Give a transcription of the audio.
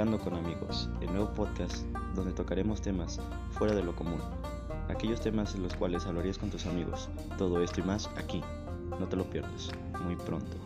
Platicando con amigos, el nuevo podcast donde tocaremos temas fuera de lo común, aquellos temas en los cuales hablarías con tus amigos, todo esto y más aquí, no te lo pierdas, muy pronto.